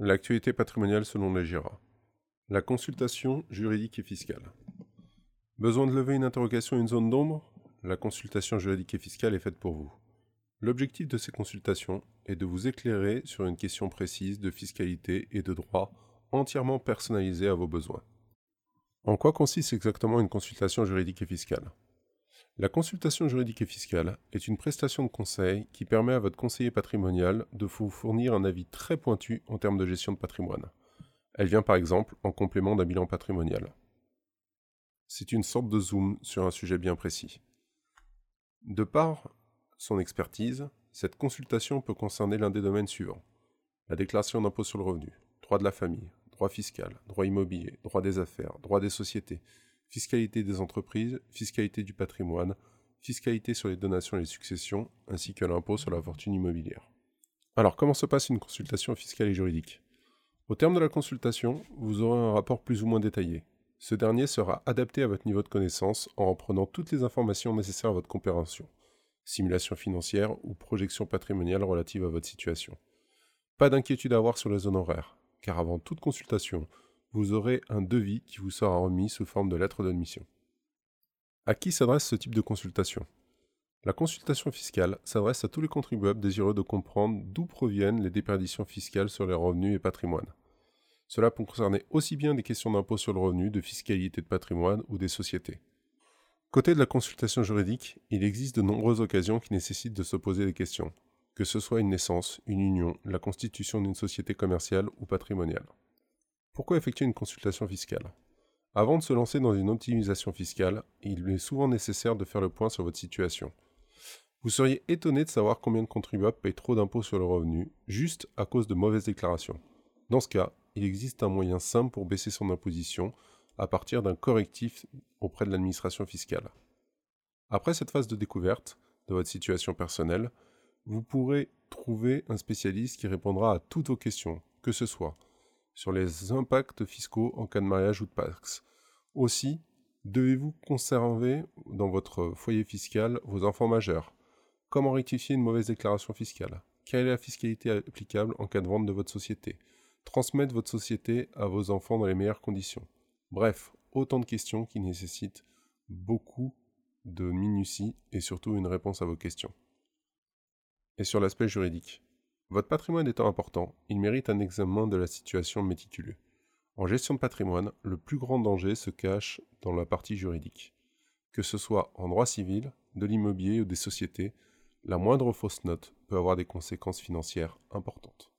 L'actualité patrimoniale selon les GIRA. La consultation juridique et fiscale. Besoin de lever une interrogation une zone d'ombre? La consultation juridique et fiscale est faite pour vous. L'objectif de ces consultations est de vous éclairer sur une question précise de fiscalité et de droit entièrement personnalisée à vos besoins. En quoi consiste exactement une consultation juridique et fiscale? La consultation juridique et fiscale est une prestation de conseil qui permet à votre conseiller patrimonial de vous fournir un avis très pointu en termes de gestion de patrimoine. Elle vient par exemple en complément d'un bilan patrimonial. C'est une sorte de zoom sur un sujet bien précis. De par son expertise, cette consultation peut concerner l'un des domaines suivants. La déclaration d'impôt sur le revenu, droit de la famille, droit fiscal, droit immobilier, droit des affaires, droit des sociétés, fiscalité des entreprises, fiscalité du patrimoine, fiscalité sur les donations et les successions, ainsi que l'impôt sur la fortune immobilière. Alors, comment se passe une consultation fiscale et juridique? Au terme de la consultation, vous aurez un rapport plus ou moins détaillé. Ce dernier sera adapté à votre niveau de connaissance en reprenant toutes les informations nécessaires à votre compréhension, simulation financière ou projection patrimoniale relative à votre situation. Pas d'inquiétude à avoir sur les honoraires, car avant toute consultation, vous aurez un devis qui vous sera remis sous forme de lettre d'admission. À qui s'adresse ce type de consultation? La consultation fiscale s'adresse à tous les contribuables désireux de comprendre d'où proviennent les déperditions fiscales sur les revenus et patrimoine. Cela peut concerner aussi bien des questions d'impôt sur le revenu, de fiscalité de patrimoine ou des sociétés. Côté de la consultation juridique, il existe de nombreuses occasions qui nécessitent de se poser des questions, que ce soit une naissance, une union, la constitution d'une société commerciale ou patrimoniale. Pourquoi effectuer une consultation fiscale? Avant de se lancer dans une optimisation fiscale, il est souvent nécessaire de faire le point sur votre situation. Vous seriez étonné de savoir combien de contribuables payent trop d'impôts sur le revenu juste à cause de mauvaises déclarations. Dans ce cas, il existe un moyen simple pour baisser son imposition à partir d'un correctif auprès de l'administration fiscale. Après cette phase de découverte de votre situation personnelle, vous pourrez trouver un spécialiste qui répondra à toutes vos questions, que ce soit sur les impacts fiscaux en cas de mariage ou de Pax. Aussi, devez-vous conserver dans votre foyer fiscal vos enfants majeurs Comment rectifier une mauvaise déclaration fiscale? Quelle est la fiscalité applicable en cas de vente de votre société? Transmettre votre société à vos enfants dans les meilleures conditions. Bref, autant de questions qui nécessitent beaucoup de minutie et surtout une réponse à vos questions. Et sur l'aspect juridique, votre patrimoine étant important, il mérite un examen de la situation méticuleux. En gestion de patrimoine, le plus grand danger se cache dans la partie juridique. Que ce soit en droit civil, de l'immobilier ou des sociétés, la moindre fausse note peut avoir des conséquences financières importantes.